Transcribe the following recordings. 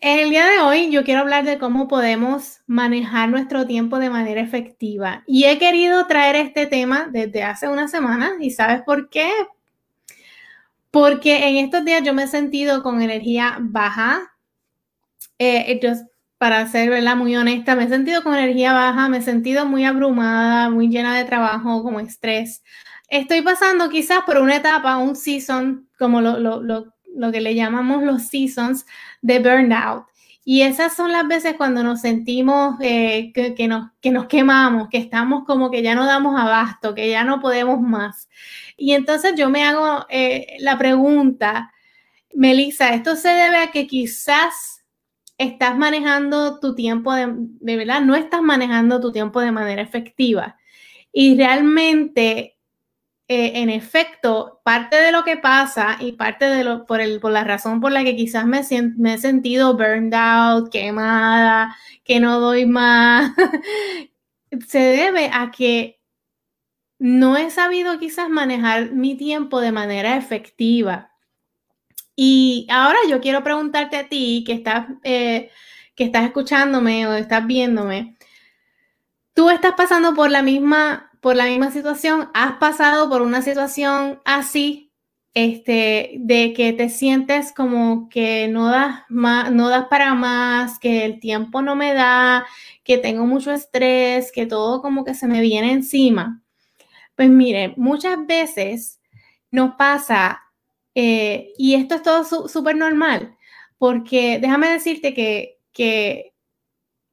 En el día de hoy yo quiero hablar de cómo podemos manejar nuestro tiempo de manera efectiva. Y he querido traer este tema desde hace una semana. ¿Y sabes por qué? Porque en estos días yo me he sentido con energía baja. Eh, para ser ¿verdad? muy honesta, me he sentido con energía baja, me he sentido muy abrumada, muy llena de trabajo, como estrés. Estoy pasando quizás por una etapa, un season, como lo, lo, lo lo que le llamamos los seasons de burnout. Y esas son las veces cuando nos sentimos eh, que, nos, que nos quemamos, que estamos como que ya no damos abasto, que ya no podemos más. Y entonces yo me hago eh, la pregunta, Melissa, ¿esto se debe a que quizás estás manejando tu tiempo de, de verdad, no estás manejando tu tiempo de manera efectiva? Y realmente eh, en efecto, parte de lo que pasa y parte de lo, por, el, por la razón por la que quizás me, he sentido burned out, quemada, que no doy más, se debe a que no he sabido quizás manejar mi tiempo de manera efectiva. Y ahora yo quiero preguntarte a ti que estás, eh, que estás escuchándome o estás viéndome, ¿tú estás pasando por la misma por la misma situación, has pasado por una situación así, este, de que te sientes como que no das, más, no das para más, que el tiempo no me da, que tengo mucho estrés, que todo como que se me viene encima. Pues mire, muchas veces nos pasa, eh, y esto es todo súper normal, porque déjame decirte que, que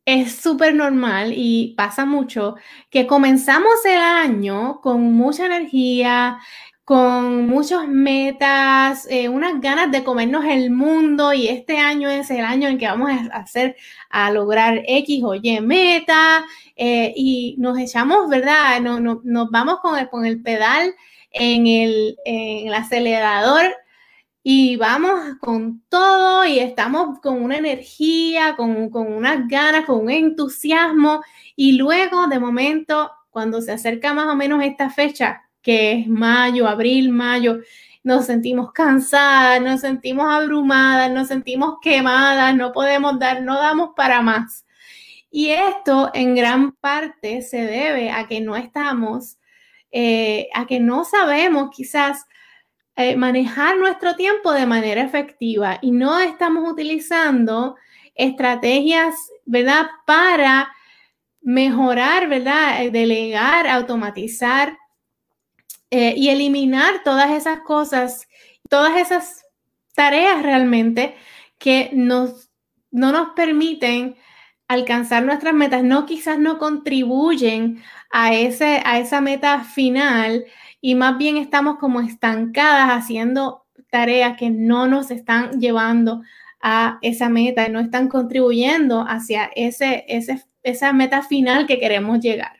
es súper normal y pasa mucho que comenzamos el año con mucha energía, con muchas metas, eh, unas ganas de comernos el mundo y este año es el año en que vamos a hacer, a lograr X o Y meta eh, y nos echamos, ¿verdad? No, nos vamos con el, con el pedal en el, en el acelerador y vamos con todo y estamos con una energía, con, con unas ganas, con un entusiasmo y luego de momento, cuando se acerca más o menos esta fecha, que es mayo, abril, mayo, nos sentimos cansadas, nos sentimos abrumadas, nos sentimos quemadas, no podemos dar, no damos para más. Y esto en gran parte se debe a que no estamos, eh, a que no sabemos quizás eh, manejar nuestro tiempo de manera efectiva y no estamos utilizando estrategias, ¿verdad? Para mejorar, ¿verdad? Eh, delegar, automatizar eh, y eliminar todas esas cosas, todas esas tareas realmente que nos, no nos permiten alcanzar nuestras metas, no quizás no contribuyen a, ese, a esa meta final y más bien estamos como estancadas haciendo tareas que no nos están llevando a esa meta, y no están contribuyendo hacia ese, esa meta final que queremos llegar.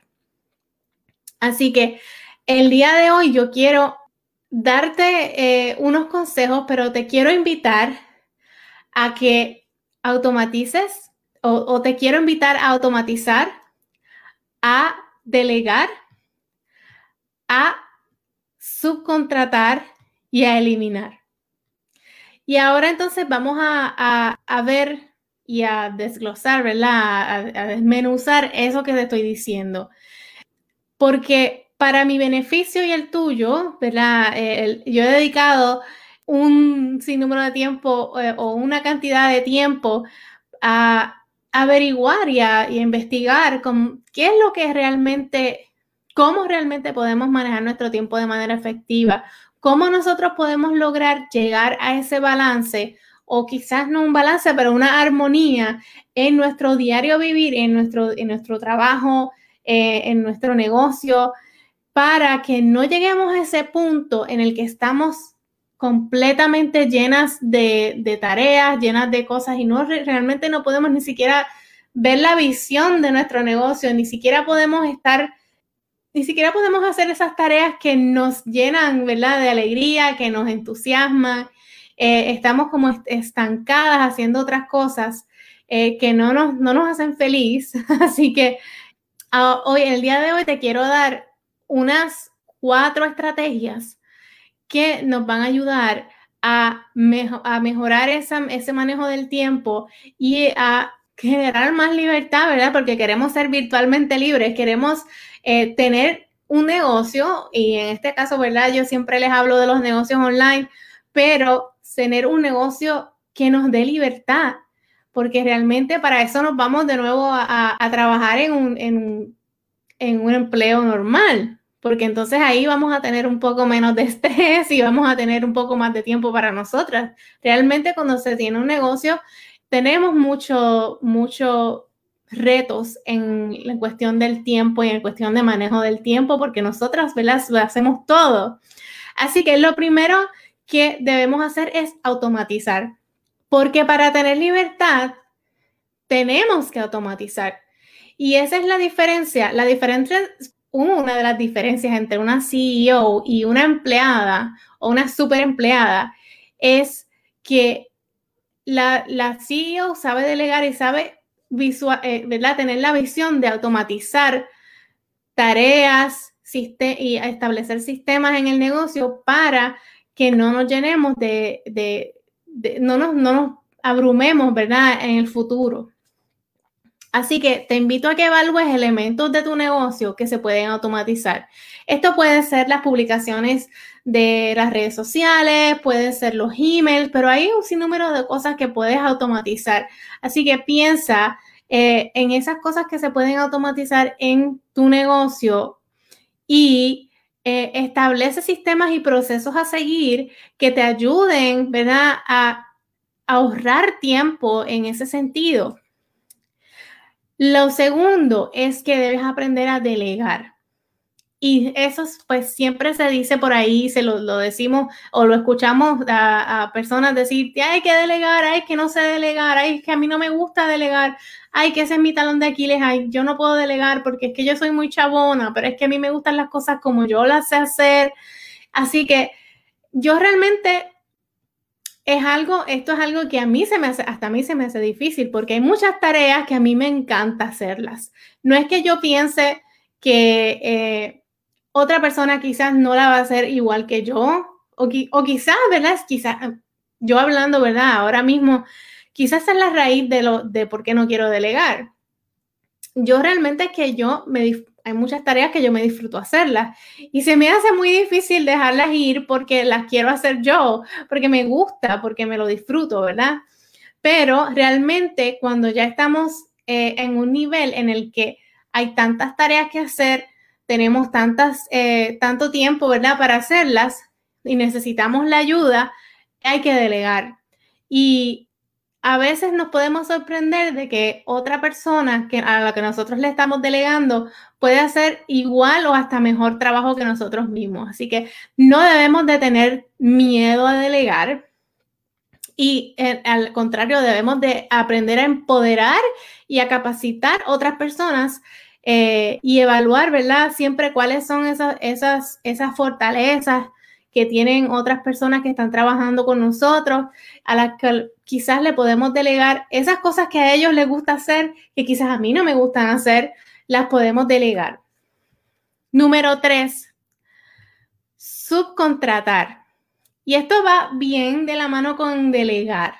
Así que el día de hoy yo quiero darte eh, unos consejos, pero te quiero invitar a que automatices o te quiero invitar a automatizar, a delegar, a subcontratar y a eliminar. Y ahora entonces vamos a, ver y a desglosar, ¿verdad? A, desmenuzar eso que te estoy diciendo. Porque para mi beneficio y el tuyo, ¿verdad? yo he dedicado un sinnúmero de tiempo eh, o una cantidad de tiempo a averiguar y a, y a investigar con, qué es lo que realmente cómo realmente podemos manejar nuestro tiempo de manera efectiva, cómo nosotros podemos lograr llegar a ese balance o quizás no un balance, pero una armonía en nuestro diario vivir, en nuestro, en nuestro trabajo, eh, en nuestro negocio, para que no lleguemos a ese punto en el que estamos completamente llenas de, tareas, llenas de cosas y no realmente no podemos ni siquiera ver la visión de nuestro negocio, ni siquiera podemos estar, ni siquiera podemos hacer esas tareas que nos llenan, ¿verdad? De alegría, que nos entusiasman. Eh, estamos como estancadas haciendo otras cosas eh, que no nos, no nos hacen feliz. Así que hoy, el día de hoy, te quiero dar unas cuatro estrategias que nos van a ayudar a, a mejorar ese manejo del tiempo y a generar más libertad, ¿verdad? Porque queremos ser virtualmente libres, queremos eh, tener un negocio y en este caso, ¿verdad? Yo siempre les hablo de los negocios online, pero tener un negocio que nos dé libertad, porque realmente para eso nos vamos de nuevo a, trabajar en un, en un empleo normal, porque entonces ahí vamos a tener un poco menos de estrés y vamos a tener un poco más de tiempo para nosotras. Realmente cuando se tiene un negocio, tenemos mucho, mucho retos en la cuestión del tiempo y en cuestión de manejo del tiempo, porque nosotras, ¿verdad? Lo hacemos todo. Así que lo primero que debemos hacer es automatizar, porque para tener libertad tenemos que automatizar. Y esa es la diferencia. La diferencia una de las diferencias entre una CEO y una empleada o una super empleada es que la, la CEO sabe delegar y sabe visual, eh, tener la visión de automatizar tareas y establecer sistemas en el negocio para que no nos llenemos de, no, nos, no nos abrumemos, ¿verdad? En el futuro. Así que te invito a que evalúes elementos de tu negocio que se pueden automatizar. Esto puede ser las publicaciones de las redes sociales, pueden ser los emails, pero hay un sinnúmero de cosas que puedes automatizar. Así que piensa eh, en esas cosas que se pueden automatizar en tu negocio y eh, establece sistemas y procesos a seguir que te ayuden, ¿verdad? A ahorrar tiempo en ese sentido. Lo segundo es que debes aprender a delegar. Y eso pues siempre se dice por ahí, se lo, decimos o lo escuchamos a, personas decir, hay que delegar, hay que no sé delegar, hay que a mí no me gusta delegar, hay que ese es mi talón de Aquiles, ay, yo no puedo delegar porque es que yo soy muy chabona, pero es que a mí me gustan las cosas como yo las sé hacer. Así que yo realmente es algo, esto es algo que a mí se me hace, hasta a mí se me hace difícil porque hay muchas tareas que a mí me encanta hacerlas. No es que yo piense que eh, otra persona quizás no la va a hacer igual que yo o, o quizás, ¿verdad? Quizás, yo hablando, ¿verdad? Ahora mismo, quizás es la raíz de, lo, de por qué no quiero delegar. Yo realmente es que yo me, hay muchas tareas que yo me disfruto hacerlas y se me hace muy difícil dejarlas ir porque las quiero hacer yo, porque me gusta, porque me lo disfruto, ¿verdad? Pero realmente cuando ya estamos eh, en un nivel en el que hay tantas tareas que hacer, tenemos tantas, eh, tanto tiempo, ¿verdad? Para hacerlas y necesitamos la ayuda, hay que delegar. Y a veces nos podemos sorprender de que otra persona que, a la que nosotros le estamos delegando puede hacer igual o hasta mejor trabajo que nosotros mismos. Así que no debemos de tener miedo a delegar y al contrario debemos de aprender a empoderar y a capacitar otras personas eh, y evaluar, ¿verdad? Siempre cuáles son esas, esas, esas fortalezas que tienen otras personas que están trabajando con nosotros, a las que quizás le podemos delegar esas cosas que a ellos les gusta hacer, que quizás a mí no me gustan hacer, las podemos delegar. Número tres, subcontratar. Y esto va bien de la mano con delegar,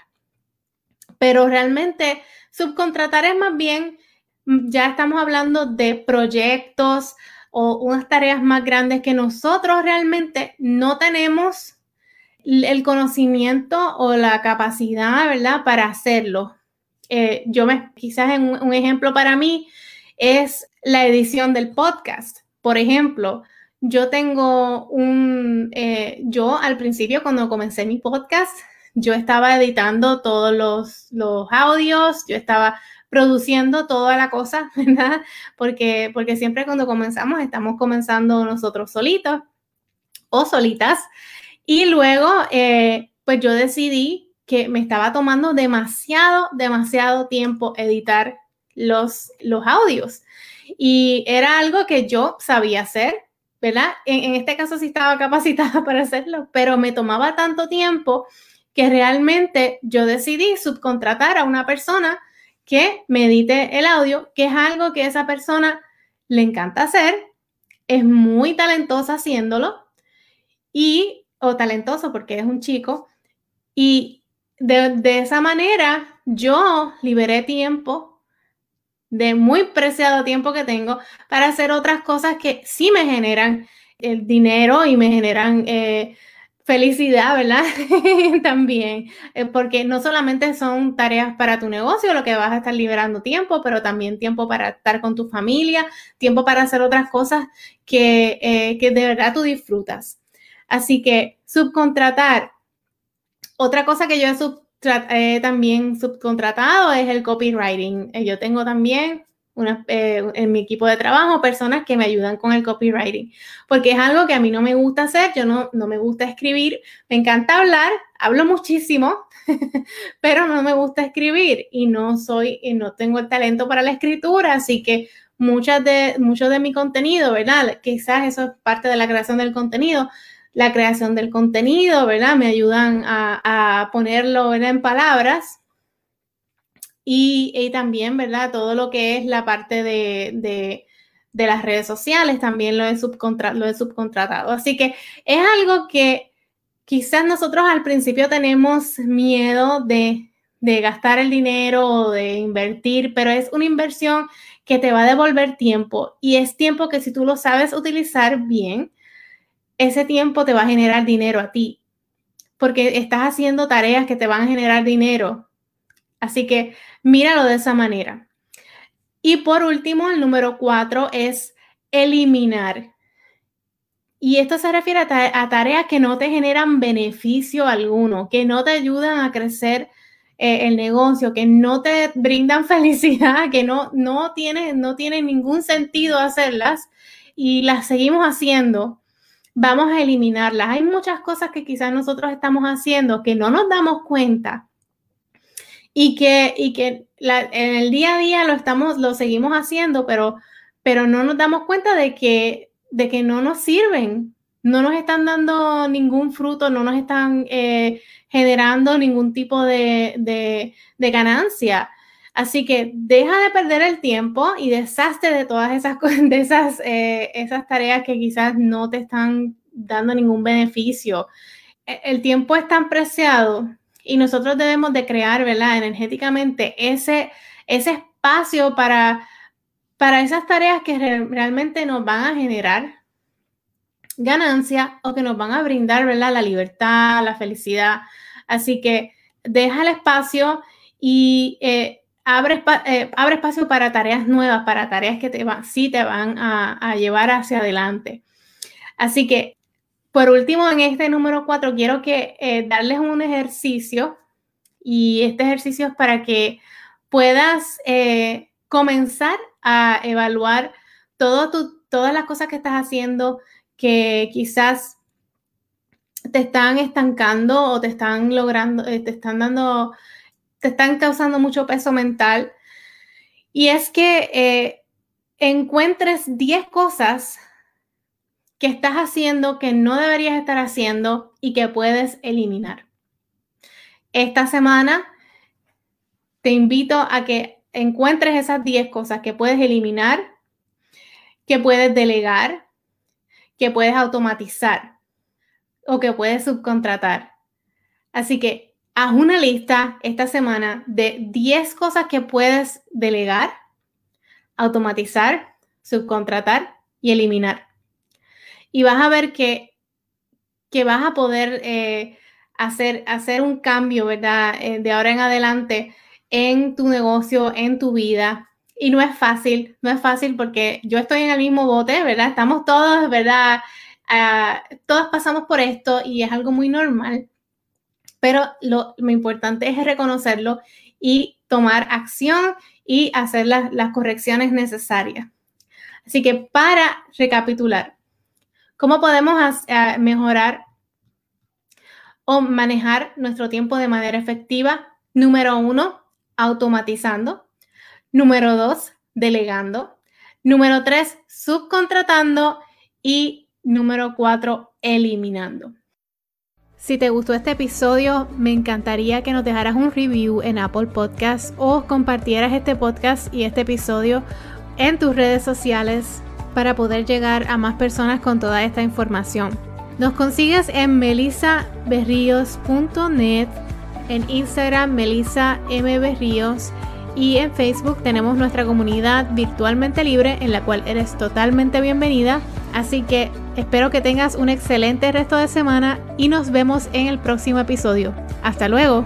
pero realmente subcontratar es más bien, ya estamos hablando de proyectos, o unas tareas más grandes que nosotros realmente no tenemos el conocimiento o la capacidad, ¿verdad?, para hacerlo. Eh, yo me, quizás un, ejemplo para mí es la edición del podcast. Por ejemplo, yo tengo un, eh, yo al principio cuando comencé mi podcast, yo estaba editando todos los, los audios, yo estaba produciendo toda la cosa, ¿verdad? Porque, porque siempre cuando comenzamos estamos comenzando nosotros solitos o solitas. Y luego, eh, pues yo decidí que me estaba tomando demasiado, demasiado tiempo editar los, los audios. Y era algo que yo sabía hacer, ¿verdad? En, en este caso sí estaba capacitada para hacerlo, pero me tomaba tanto tiempo que realmente yo decidí subcontratar a una persona que me edite el audio, que es algo que esa persona le encanta hacer, es muy talentosa haciéndolo y, o talentoso porque es un chico, y de, de esa manera yo liberé tiempo de muy preciado tiempo que tengo para hacer otras cosas que sí me generan el dinero y me generan eh, felicidad, ¿verdad? también, eh, porque no solamente son tareas para tu negocio, lo que vas a estar liberando tiempo, pero también tiempo para estar con tu familia, tiempo para hacer otras cosas que, eh, que de verdad tú disfrutas. Así que subcontratar. Otra cosa que yo he también subcontratado es el copywriting. Eh, yo tengo también eh, en mi equipo de trabajo personas que me ayudan con el copywriting, porque es algo que a mí no me gusta hacer, yo no, no me gusta escribir, me encanta hablar, hablo muchísimo, pero no me gusta escribir y no soy, y no tengo el talento para la escritura, así que muchas de, mucho de mi contenido, ¿verdad? Quizás eso es parte de la creación del contenido, la creación del contenido, ¿verdad? Me ayudan a, a ponerlo en palabras y, también, ¿verdad? Todo lo que es la parte de, las redes sociales, también lo he, lo he subcontratado. Así que es algo que quizás nosotros al principio tenemos miedo de, de gastar el dinero o de invertir, pero es una inversión que te va a devolver tiempo y es tiempo que si tú lo sabes utilizar bien, ese tiempo te va a generar dinero a ti, porque estás haciendo tareas que te van a generar dinero Así que míralo de esa manera. Y por último, el número cuatro es eliminar. Y esto se refiere a, tareas que no te generan beneficio alguno, que no te ayudan a crecer eh, el negocio, que no te brindan felicidad, que no, no, tiene, no tiene ningún sentido hacerlas y las seguimos haciendo. Vamos a eliminarlas. Hay muchas cosas que quizás nosotros estamos haciendo que no nos damos cuenta y que, y que en el día a día lo estamos, lo seguimos haciendo, pero, pero no nos damos cuenta de que, de que no nos sirven, no nos están dando ningún fruto, no nos están eh, generando ningún tipo de, de, ganancia. Así que deja de perder el tiempo y deshazte de todas esas, de esas, eh, esas tareas que quizás no te están dando ningún beneficio. E, el tiempo es tan preciado y nosotros debemos de crear, ¿verdad? Energéticamente ese, ese espacio para, para esas tareas que realmente nos van a generar ganancia o que nos van a brindar, ¿verdad? La libertad, la felicidad. Así que deja el espacio y eh, abre, eh, abre, espacio para tareas nuevas, para tareas que te sí te van a, llevar hacia adelante. Así que por último, en este número 4 quiero que eh, darles un ejercicio y este ejercicio es para que puedas eh, comenzar a evaluar todo todas las cosas que estás haciendo que quizás te están estancando o te están logrando, eh, te están dando, te están causando mucho peso mental. Y es que encuentres 10 cosas que estás haciendo que no deberías estar haciendo y que puedes eliminar. Esta semana te invito a que encuentres esas 10 cosas que puedes eliminar, que puedes delegar, que puedes automatizar o que puedes subcontratar. Así que haz una lista esta semana de 10 cosas que puedes delegar, automatizar, subcontratar y eliminar y vas a ver que, que vas a poder eh, hacer, hacer un cambio, ¿verdad? Eh, de ahora en adelante en tu negocio, en tu vida. Y no es fácil, no es fácil porque yo estoy en el mismo bote, ¿verdad? Estamos todos, ¿verdad? Uh, todos pasamos por esto y es algo muy normal. Pero lo, lo importante es reconocerlo y tomar acción y hacer las, las correcciones necesarias. Así que para recapitular, ¿Cómo podemos mejorar o manejar nuestro tiempo de manera efectiva. Número uno, automatizando. Número dos, delegando. Número tres, subcontratando. Y número cuatro, eliminando. Si te gustó este episodio, me encantaría que nos dejaras un review en Apple Podcasts o compartieras este podcast y este episodio en tus redes sociales para poder llegar a más personas con toda esta información. Nos consigues en melisaberrios.net, en Instagram Melisa y en Facebook tenemos nuestra comunidad virtualmente libre en la cual eres totalmente bienvenida. Así que espero que tengas un excelente resto de semana y nos vemos en el próximo episodio. Hasta luego.